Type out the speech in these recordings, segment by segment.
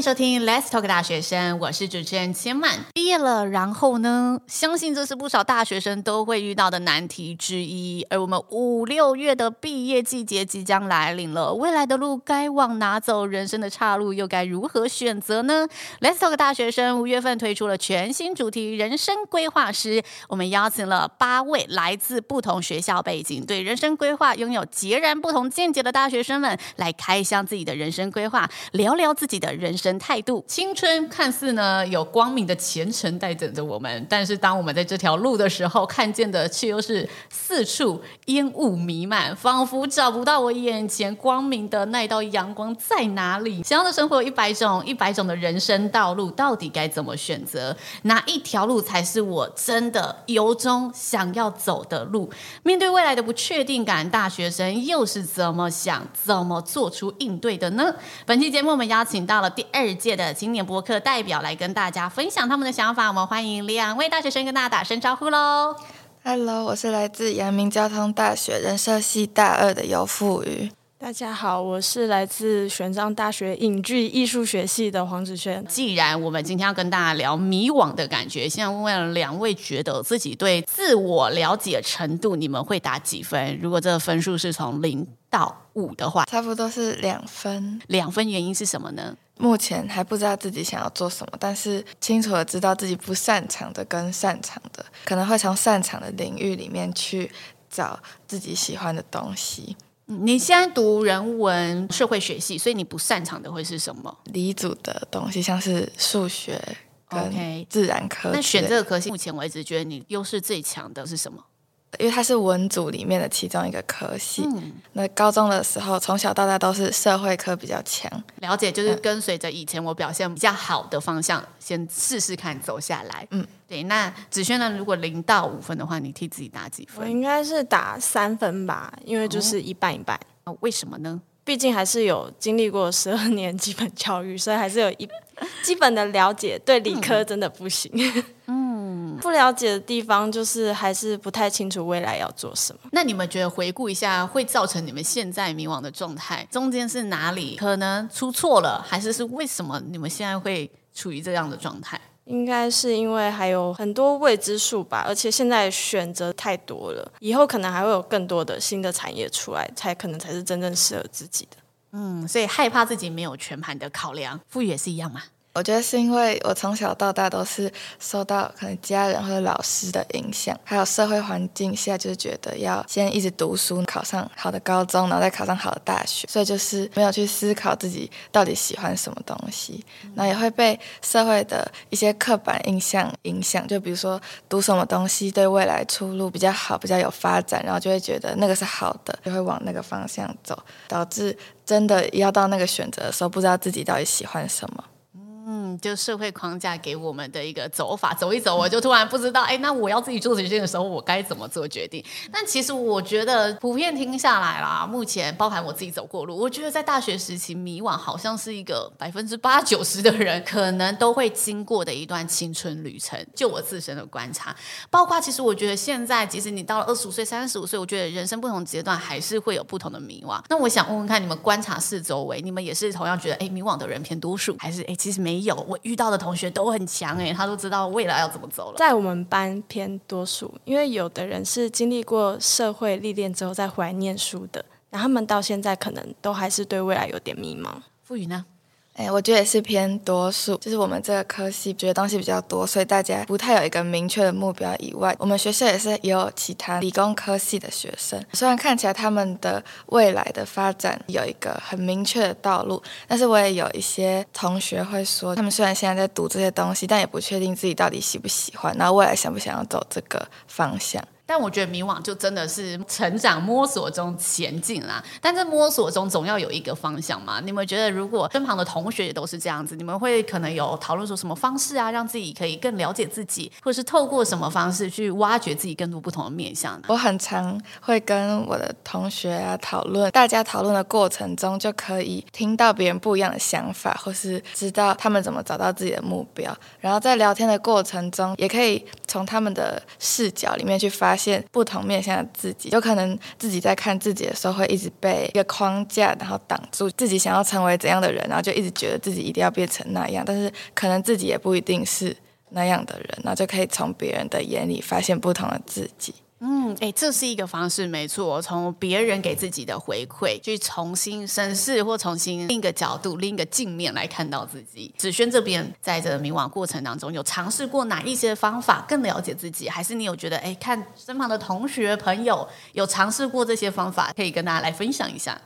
收听 Let's Talk 大学生，我是主持人千曼。毕业了，然后呢？相信这是不少大学生都会遇到的难题之一。而我们五六月的毕业季节即将来临了，未来的路该往哪走？人生的岔路又该如何选择呢？Let's Talk 大学生五月份推出了全新主题——人生规划师。我们邀请了八位来自不同学校背景、对人生规划拥有截然不同见解的大学生们，来开箱自己的人生规划，聊聊自己的人生。态度，青春看似呢有光明的前程待等着我们，但是当我们在这条路的时候，看见的却又是四处烟雾弥漫，仿佛找不到我眼前光明的那一道阳光在哪里。想要的生活有一百种，一百种的人生道路，到底该怎么选择？哪一条路才是我真的由衷想要走的路？面对未来的不确定感，大学生又是怎么想、怎么做出应对的呢？本期节目我们邀请到了第二届的青年博客代表来跟大家分享他们的想法，我们欢迎两位大学生跟大家打声招呼喽。Hello，我是来自阳明交通大学人社系大二的尤富宇。大家好，我是来自玄奘大学影剧艺术学系的黄子轩。既然我们今天要跟大家聊迷惘的感觉，现在问问两位，觉得自己对自我了解程度，你们会打几分？如果这个分数是从零到五的话，差不多是两分。两分原因是什么呢？目前还不知道自己想要做什么，但是清楚的知道自己不擅长的跟擅长的，可能会从擅长的领域里面去找自己喜欢的东西。你现在读人文社会学系，所以你不擅长的会是什么？理组的东西，像是数学跟自然科。Okay. 那选这个科系，目前为止觉得你优势最强的是什么？因为它是文组里面的其中一个科系，嗯、那高中的时候从小到大都是社会科比较强。了解，就是跟随着以前我表现比较好的方向，嗯、先试试看走下来。嗯，对。那子萱呢？如果零到五分的话，你替自己打几分？我应该是打三分吧，因为就是一半一半。哦、为什么呢？毕竟还是有经历过十二年基本教育，所以还是有一 基本的了解。对理科真的不行。嗯。不了解的地方就是还是不太清楚未来要做什么。那你们觉得回顾一下，会造成你们现在迷惘的状态，中间是哪里可能出错了，还是是为什么你们现在会处于这样的状态？应该是因为还有很多未知数吧，而且现在选择太多了，以后可能还会有更多的新的产业出来，才可能才是真正适合自己的。嗯，所以害怕自己没有全盘的考量，馥瑜也是一样吗？我觉得是因为我从小到大都是受到可能家人或者老师的影响，还有社会环境下，就是觉得要先一直读书，考上好的高中，然后再考上好的大学，所以就是没有去思考自己到底喜欢什么东西，然后也会被社会的一些刻板印象影响，就比如说读什么东西对未来出路比较好，比较有发展，然后就会觉得那个是好的，就会往那个方向走，导致真的要到那个选择的时候，不知道自己到底喜欢什么。就社会框架给我们的一个走法，走一走，我就突然不知道，哎，那我要自己做决定的时候，我该怎么做决定？但其实我觉得，普遍听下来啦，目前包含我自己走过路，我觉得在大学时期迷惘，好像是一个百分之八九十的人可能都会经过的一段青春旅程。就我自身的观察，包括其实我觉得现在，即使你到了二十五岁、三十五岁，我觉得人生不同阶段还是会有不同的迷惘。那我想问问看，你们观察四周围，你们也是同样觉得，哎，迷惘的人偏多数，还是哎，其实没？有我遇到的同学都很强哎，他都知道未来要怎么走了。在我们班偏多数，因为有的人是经历过社会历练之后再回来念书的，那他们到现在可能都还是对未来有点迷茫。傅宇呢？哎，我觉得也是偏多数，就是我们这个科系觉得东西比较多，所以大家不太有一个明确的目标。以外，我们学校也是也有其他理工科系的学生，虽然看起来他们的未来的发展有一个很明确的道路，但是我也有一些同学会说，他们虽然现在在读这些东西，但也不确定自己到底喜不喜欢，然后未来想不想要走这个方向。但我觉得迷惘就真的是成长摸索中前进啦，但在摸索中总要有一个方向嘛。你们觉得如果身旁的同学也都是这样子，你们会可能有讨论说什么方式啊，让自己可以更了解自己，或者是透过什么方式去挖掘自己更多不同的面向呢？我很常会跟我的同学啊讨论，大家讨论的过程中就可以听到别人不一样的想法，或是知道他们怎么找到自己的目标。然后在聊天的过程中，也可以从他们的视角里面去发现不同面向的自己。有可能自己在看自己的时候，会一直被一个框架然后挡住自己想要成为怎样的人，然后就一直觉得自己一定要变成那样，但是可能自己也不一定是那样的人，然后就可以从别人的眼里发现不同的自己。嗯，哎，这是一个方式，没错。从别人给自己的回馈，去重新审视或重新另一个角度、另一个镜面来看到自己。子萱这边在这个迷惘过程当中，有尝试过哪一些方法更了解自己？还是你有觉得，哎，看身旁的同学朋友有尝试过这些方法，可以跟大家来分享一下？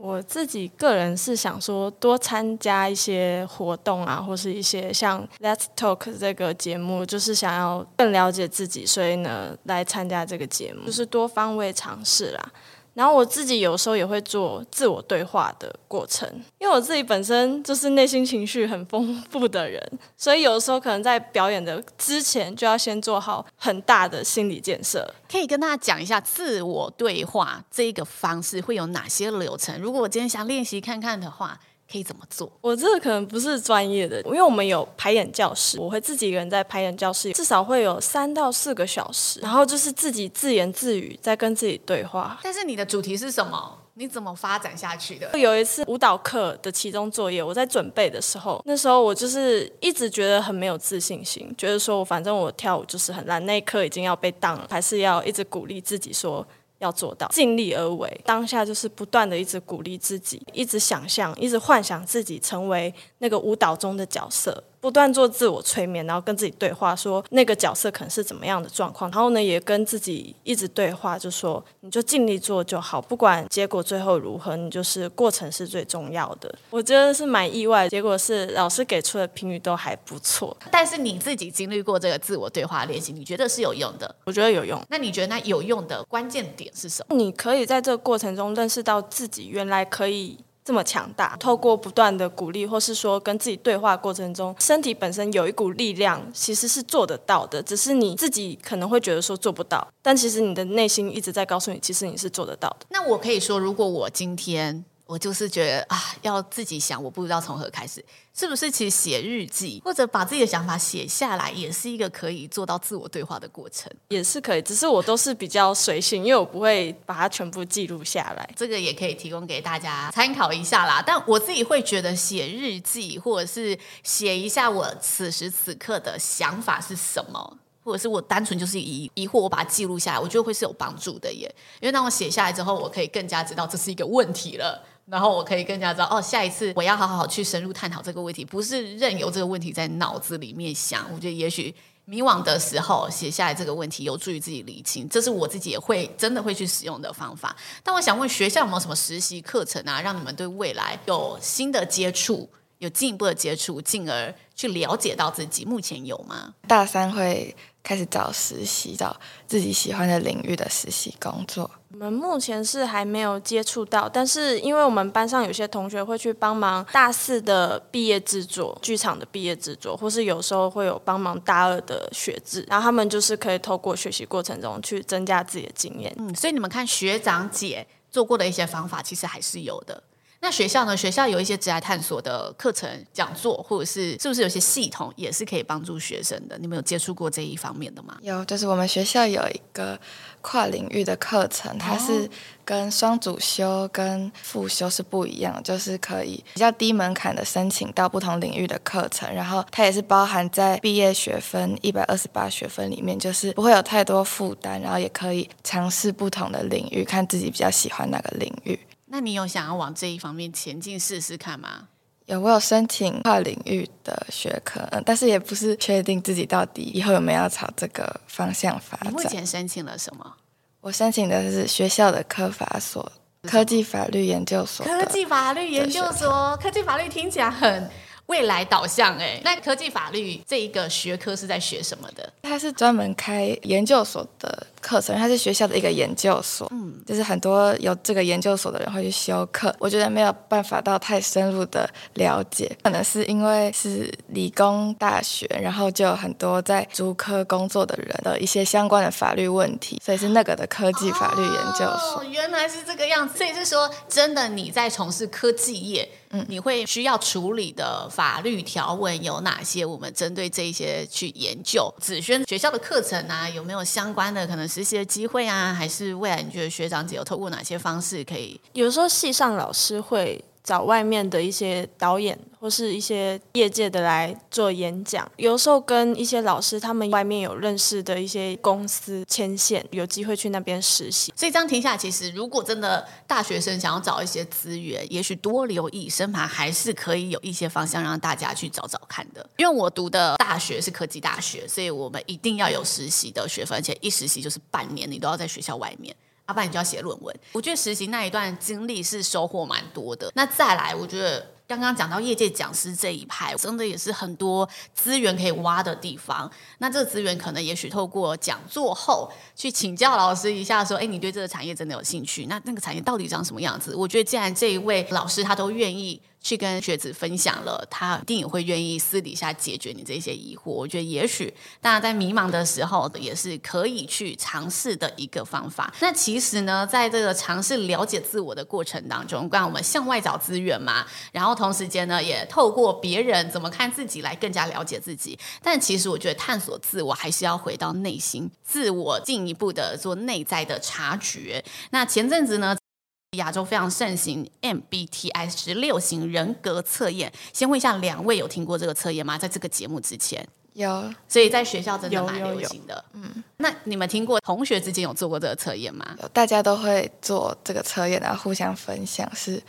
我自己个人是想说，多参加一些活动啊，或是一些像 Let's Talk 这个节目，就是想要更了解自己，所以呢，来参加这个节目，就是多方位尝试啦。然后我自己有时候也会做自我对话的过程，因为我自己本身就是内心情绪很丰富的人，所以有时候可能在表演的之前就要先做好很大的心理建设。可以跟大家讲一下自我对话这个方式会有哪些流程？如果我今天想练习看看的话。可以怎么做？我这个可能不是专业的，因为我们有排演教室，我会自己一个人在排演教室，至少会有三到四个小时，然后就是自己自言自语，在跟自己对话。但是你的主题是什么？你怎么发展下去的？有一次舞蹈课的期中作业，我在准备的时候，那时候我就是一直觉得很没有自信心，觉得说我反正我跳舞就是很烂，那一刻已经要被当了，还是要一直鼓励自己说。要做到尽力而为，当下就是不断的一直鼓励自己，一直想象，一直幻想自己成为那个舞蹈中的角色。不断做自我催眠，然后跟自己对话，说那个角色可能是怎么样的状况，然后呢，也跟自己一直对话，就说你就尽力做就好，不管结果最后如何，你就是过程是最重要的。我觉得是蛮意外，结果是老师给出的评语都还不错。但是你自己经历过这个自我对话练习，你觉得是有用的？我觉得有用。那你觉得那有用的关键点是什么？你可以在这个过程中认识到自己原来可以。这么强大，透过不断的鼓励，或是说跟自己对话过程中，身体本身有一股力量，其实是做得到的，只是你自己可能会觉得说做不到，但其实你的内心一直在告诉你，其实你是做得到的。那我可以说，如果我今天。我就是觉得啊，要自己想，我不知道从何开始，是不是？其实写日记或者把自己的想法写下来，也是一个可以做到自我对话的过程，也是可以。只是我都是比较随性，因为我不会把它全部记录下来。这个也可以提供给大家参考一下啦。但我自己会觉得写日记，或者是写一下我此时此刻的想法是什么，或者是我单纯就是疑疑惑，我把它记录下来，我觉得会是有帮助的耶。因为当我写下来之后，我可以更加知道这是一个问题了。然后我可以更加知道，哦，下一次我要好好去深入探讨这个问题，不是任由这个问题在脑子里面想。我觉得也许迷惘的时候写下来这个问题，有助于自己理清。这是我自己也会真的会去使用的方法。但我想问，学校有没有什么实习课程啊，让你们对未来有新的接触，有进一步的接触，进而去了解到自己？目前有吗？大三会开始找实习，找自己喜欢的领域的实习工作。我们目前是还没有接触到，但是因为我们班上有些同学会去帮忙大四的毕业制作、剧场的毕业制作，或是有时候会有帮忙大二的学制，然后他们就是可以透过学习过程中去增加自己的经验。嗯，所以你们看学长姐做过的一些方法，其实还是有的。那学校呢？学校有一些职涯探索的课程、讲座，或者是是不是有些系统也是可以帮助学生的？你们有接触过这一方面的吗？有，就是我们学校有一个跨领域的课程，它是跟双主修跟副修是不一样，就是可以比较低门槛的申请到不同领域的课程，然后它也是包含在毕业学分一百二十八学分里面，就是不会有太多负担，然后也可以尝试不同的领域，看自己比较喜欢哪个领域。那你有想要往这一方面前进试试看吗？有，我有申请跨领域的学科，但是也不是确定自己到底以后有没有要朝这个方向发展。你目前申请了什么？我申请的是学校的科法所，科技法律研究所。科技法律研究所，科技法律听起来很未来导向哎。那科技法律这一个学科是在学什么的？它是专门开研究所的。课程，它是学校的一个研究所，嗯，就是很多有这个研究所的人会去修课。我觉得没有办法到太深入的了解，可能是因为是理工大学，然后就有很多在租科工作的人的一些相关的法律问题，所以是那个的科技法律研究所。哦，原来是这个样子。所以是说，真的你在从事科技业，嗯，你会需要处理的法律条文有哪些？我们针对这一些去研究。子轩学校的课程啊，有没有相关的可能这些机会啊？还是未来你觉得学长姐有透过哪些方式可以？有时候系上老师会。找外面的一些导演或是一些业界的来做演讲，有时候跟一些老师他们外面有认识的一些公司牵线，有机会去那边实习。所以这样听下，其实如果真的大学生想要找一些资源，也许多留意身旁还是可以有一些方向让大家去找找看的。因为我读的大学是科技大学，所以我们一定要有实习的学分，而且一实习就是半年，你都要在学校外面。要不然你就要写论文。我觉得实习那一段经历是收获蛮多的。那再来，我觉得刚刚讲到业界讲师这一派，真的也是很多资源可以挖的地方。那这个资源可能也许透过讲座后去请教老师一下，说：“哎，你对这个产业真的有兴趣？那那个产业到底长什么样子？”我觉得既然这一位老师他都愿意。去跟学子分享了，他一定也会愿意私底下解决你这些疑惑。我觉得也许大家在迷茫的时候，也是可以去尝试的一个方法。那其实呢，在这个尝试了解自我的过程当中，刚刚我们向外找资源嘛，然后同时间呢，也透过别人怎么看自己来更加了解自己。但其实我觉得探索自我还是要回到内心，自我进一步的做内在的察觉。那前阵子呢，亚洲非常盛行 MBTI 十六型人格测验，先问一下两位有听过这个测验吗？在这个节目之前有，所以在学校真的蛮流行的。嗯，那你们听过同学之间有做过这个测验吗？大家都会做这个测验，然后互相分享是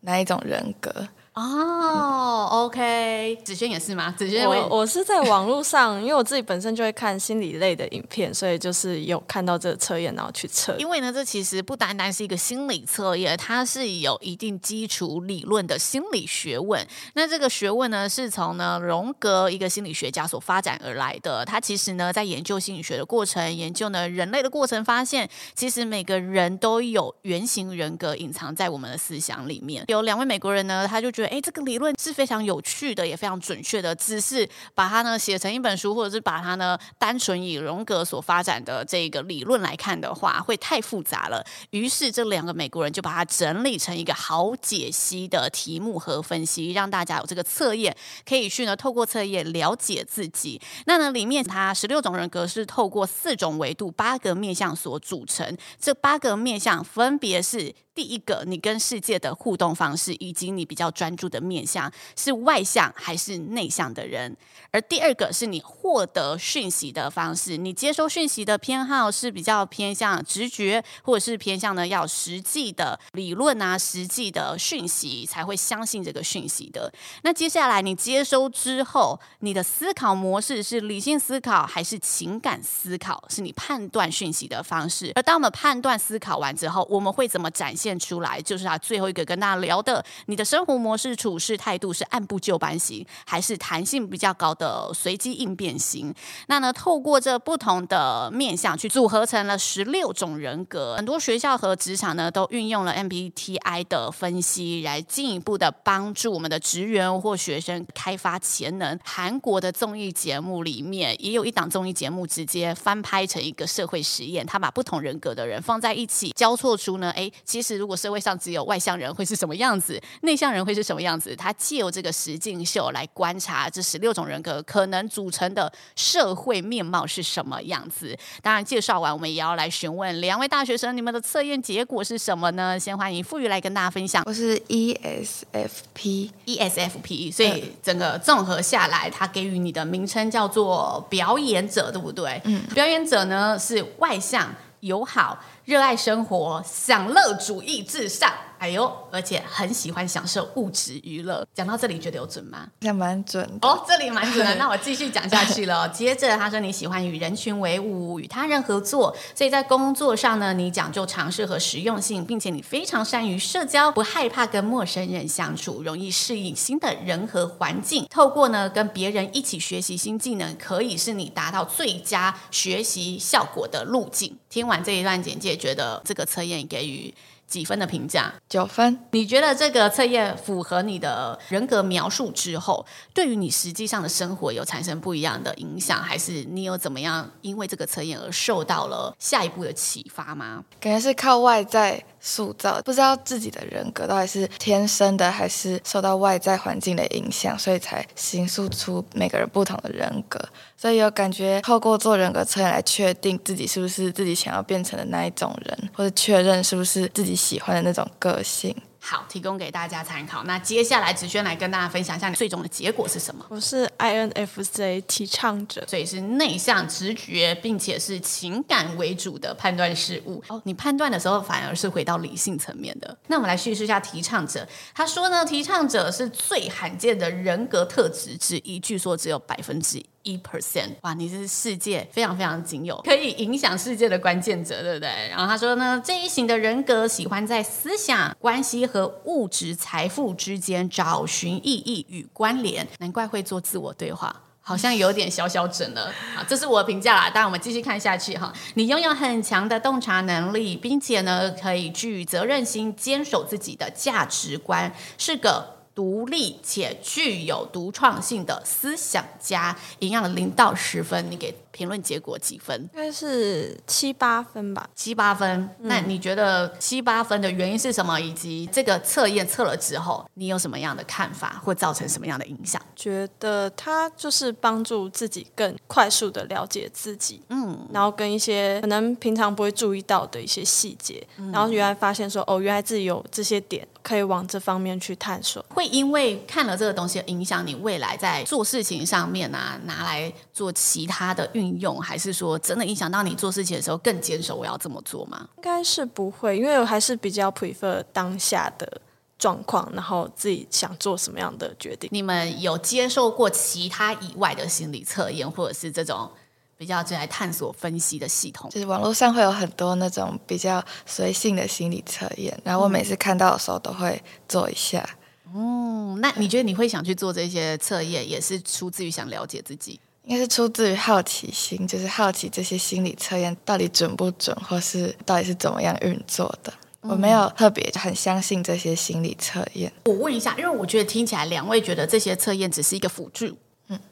哪一种人格。哦、oh，OK，子轩也是吗？子轩，我我是在网络上，因为我自己本身就会看心理类的影片，所以就是有看到这个测验，然后去测。因为呢，这其实不单单是一个心理测验，它是有一定基础理论的心理学问。那这个学问呢，是从呢荣格一个心理学家所发展而来的。他其实呢，在研究心理学的过程，研究呢人类的过程，发现其实每个人都有原型人格隐藏在我们的思想里面。有两位美国人呢，他就觉得。哎，这个理论是非常有趣的，也非常准确的。只是把它呢写成一本书，或者是把它呢单纯以荣格所发展的这个理论来看的话，会太复杂了。于是这两个美国人就把它整理成一个好解析的题目和分析，让大家有这个测验可以去呢透过测验了解自己。那呢里面它十六种人格是透过四种维度、八个面向所组成。这八个面向分别是。第一个，你跟世界的互动方式，以及你比较专注的面向，是外向还是内向的人？而第二个是你获得讯息的方式，你接收讯息的偏好是比较偏向直觉，或者是偏向呢要实际的理论啊，实际的讯息才会相信这个讯息的。那接下来你接收之后，你的思考模式是理性思考还是情感思考？是你判断讯息的方式。而当我们判断思考完之后，我们会怎么展现出来？就是他最后一个跟大家聊的，你的生活模式、是处事态度是按部就班型，还是弹性比较高的？随机应变型，那呢，透过这不同的面向去组合成了十六种人格。很多学校和职场呢，都运用了 MBTI 的分析，来进一步的帮助我们的职员或学生开发潜能。韩国的综艺节目里面，也有一档综艺节目直接翻拍成一个社会实验，他把不同人格的人放在一起，交错出呢，哎，其实如果社会上只有外向人会是什么样子，内向人会是什么样子？他借由这个实境秀来观察这十六种人格。可能组成的社会面貌是什么样子？当然，介绍完，我们也要来询问两位大学生，你们的测验结果是什么呢？先欢迎富裕来跟大家分享。我是 ESFP，ESFP，所以整个综合下来，他给予你的名称叫做表演者，对不对？嗯，表演者呢是外向、友好、热爱生活、享乐主义至上。哎呦，而且很喜欢享受物质娱乐。讲到这里，觉得有准吗？也蛮准哦，这里蛮准的。那我继续讲下去了。接着他说，你喜欢与人群为伍，与他人合作，所以在工作上呢，你讲究尝试和实用性，并且你非常善于社交，不害怕跟陌生人相处，容易适应新的人和环境。透过呢跟别人一起学习新技能，可以是你达到最佳学习效果的路径。听完这一段简介，觉得这个测验给予。几分的评价？九分。你觉得这个测验符合你的人格描述之后，对于你实际上的生活有产生不一样的影响，还是你有怎么样因为这个测验而受到了下一步的启发吗？感觉是靠外在塑造，不知道自己的人格到底是天生的，还是受到外在环境的影响，所以才形塑出每个人不同的人格。所以有感觉透过做人格测验来确定自己是不是自己想要变成的那一种人，或者确认是不是自己喜欢的那种个性。好，提供给大家参考。那接下来子轩来跟大家分享一下你最终的结果是什么？我是 INFJ 提倡者，所以是内向、直觉，并且是情感为主的判断事物。哦，你判断的时候反而是回到理性层面的。那我们来叙述一下提倡者。他说呢，提倡者是最罕见的人格特质之一，据说只有百分之一。percent，哇！你是世界非常非常仅有可以影响世界的关键者，对不对？然后他说呢，这一型的人格喜欢在思想、关系和物质财富之间找寻意义与关联，难怪会做自我对话，好像有点小小整了。好，这是我的评价啦。当然，我们继续看下去哈。你拥有很强的洞察能力，并且呢，可以具责任心，坚守自己的价值观，是个。独立且具有独创性的思想家，营养零到十分，你给评论结果几分？应该是七八分吧，七八分。嗯、那你觉得七八分的原因是什么？以及这个测验测了之后，你有什么样的看法，会造成什么样的影响？觉得它就是帮助自己更快速的了解自己，嗯，然后跟一些可能平常不会注意到的一些细节，嗯、然后原来发现说，哦，原来自己有这些点。可以往这方面去探索，会因为看了这个东西影响你未来在做事情上面啊，拿来做其他的运用，还是说真的影响到你做事情的时候更坚守我要这么做吗？应该是不会，因为我还是比较 prefer 当下的状况，然后自己想做什么样的决定。你们有接受过其他以外的心理测验，或者是这种？比较就来探索分析的系统，就是网络上会有很多那种比较随性的心理测验，然后我每次看到的时候都会做一下。嗯，那你觉得你会想去做这些测验，也是出自于想了解自己？应该是出自于好奇心，就是好奇这些心理测验到底准不准，或是到底是怎么样运作的。嗯、我没有特别很相信这些心理测验。我问一下，因为我觉得听起来两位觉得这些测验只是一个辅助。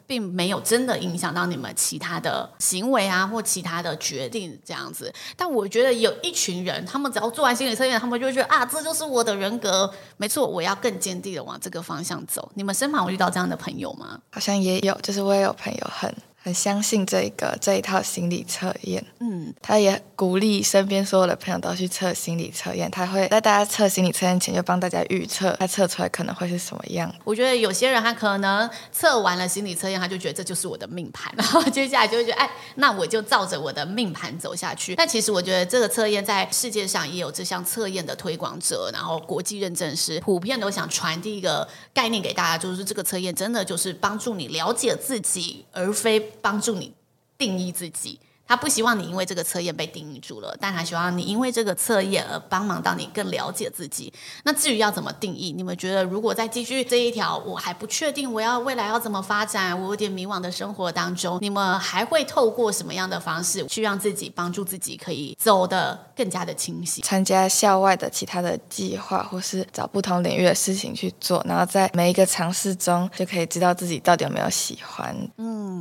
并没有真的影响到你们其他的行为啊，或其他的决定这样子。但我觉得有一群人，他们只要做完心理测验，他们就会觉得啊，这就是我的人格，没错，我要更坚定的往这个方向走。你们身旁有遇到这样的朋友吗？好像也有，就是我也有朋友很。很相信这个这一套心理测验，嗯，他也鼓励身边所有的朋友都去测心理测验。他会在大家测心理测验前就帮大家预测，他测出来可能会是什么样。我觉得有些人他可能测完了心理测验，他就觉得这就是我的命盘，然后接下来就会觉得，哎，那我就照着我的命盘走下去。但其实我觉得这个测验在世界上也有这项测验的推广者，然后国际认证师普遍都想传递一个概念给大家，就是这个测验真的就是帮助你了解自己，而非。帮助你定义自己。他不希望你因为这个测验被定义住了，但他希望你因为这个测验而帮忙到你更了解自己。那至于要怎么定义，你们觉得如果再继续这一条，我还不确定我要未来要怎么发展，我有点迷惘的生活当中，你们还会透过什么样的方式去让自己帮助自己可以走得更加的清晰？参加校外的其他的计划，或是找不同领域的事情去做，然后在每一个尝试中就可以知道自己到底有没有喜欢。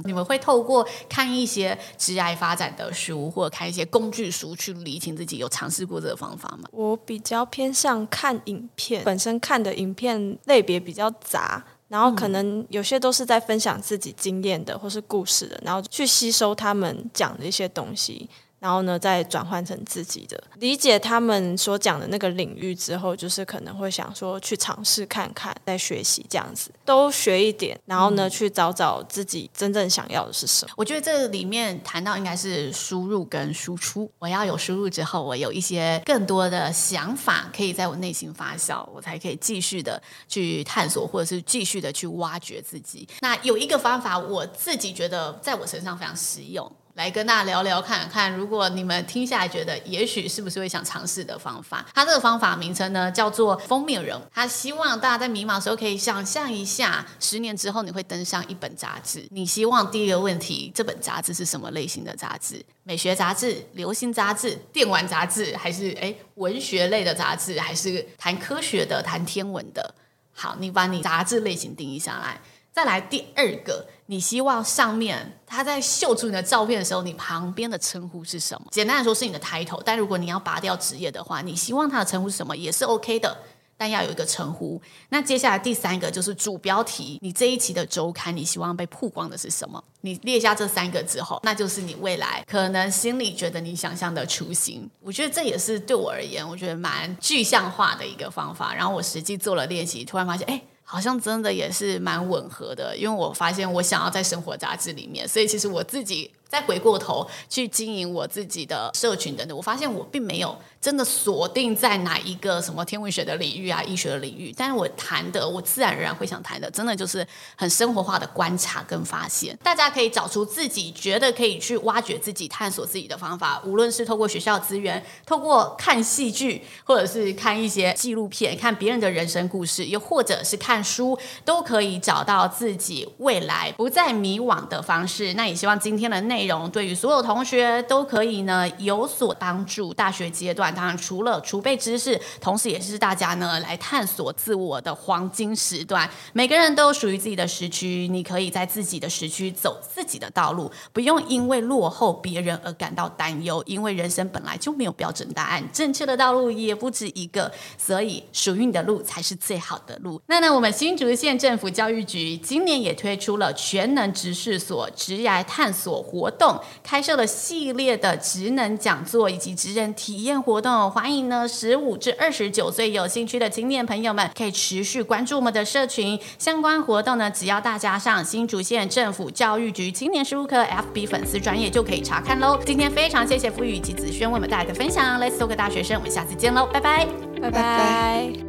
你们会透过看一些职癌发展展的书或者看一些工具书去理清自己，有尝试过这个方法吗？我比较偏向看影片，本身看的影片类别比较杂，然后可能有些都是在分享自己经验的或是故事的，然后去吸收他们讲的一些东西。然后呢，再转换成自己的理解，他们所讲的那个领域之后，就是可能会想说去尝试看看，再学习这样子，都学一点，然后呢，嗯、去找找自己真正想要的是什么。我觉得这里面谈到应该是输入跟输出。我要有输入之后，我有一些更多的想法可以在我内心发酵，我才可以继续的去探索，或者是继续的去挖掘自己。那有一个方法，我自己觉得在我身上非常实用。来跟大家聊聊看看，如果你们听下来觉得也许是不是会想尝试的方法。他这个方法名称呢叫做封面人。他希望大家在迷茫的时候可以想象一下，十年之后你会登上一本杂志。你希望第一个问题，这本杂志是什么类型的杂志？美学杂志、流行杂志、电玩杂志，还是诶文学类的杂志，还是谈科学的、谈天文的？好，你把你杂志类型定义下来。再来第二个，你希望上面他在秀出你的照片的时候，你旁边的称呼是什么？简单来说是你的 title，但如果你要拔掉职业的话，你希望他的称呼是什么也是 OK 的，但要有一个称呼。那接下来第三个就是主标题，你这一期的周刊你希望被曝光的是什么？你列下这三个之后，那就是你未来可能心里觉得你想象的雏形。我觉得这也是对我而言，我觉得蛮具象化的一个方法。然后我实际做了练习，突然发现，哎。好像真的也是蛮吻合的，因为我发现我想要在生活杂志里面，所以其实我自己。再回过头去经营我自己的社群等等，我发现我并没有真的锁定在哪一个什么天文学的领域啊、医学的领域，但是我谈的，我自然而然会想谈的，真的就是很生活化的观察跟发现。大家可以找出自己觉得可以去挖掘自己、探索自己的方法，无论是透过学校资源，透过看戏剧，或者是看一些纪录片，看别人的人生故事，又或者是看书，都可以找到自己未来不再迷惘的方式。那也希望今天的内。内容对于所有同学都可以呢有所帮助。大学阶段当然除了储备知识，同时也是大家呢来探索自我的黄金时段。每个人都有属于自己的时区，你可以在自己的时区走自己的道路，不用因为落后别人而感到担忧。因为人生本来就没有标准答案，正确的道路也不止一个，所以属于你的路才是最好的路。那呢，我们新竹县政府教育局今年也推出了全能直视所职涯探索活。活动开设了系列的职能讲座以及职人体验活动，欢迎呢十五至二十九岁有兴趣的青年朋友们可以持续关注我们的社群相关活动呢，只要大家上新竹县政府教育局青年事务科 FB 粉丝专业就可以查看喽。今天非常谢谢馥郁以及子轩为我们带来的分享，Let's Talk 大学生，我们下次见喽，拜拜，拜拜。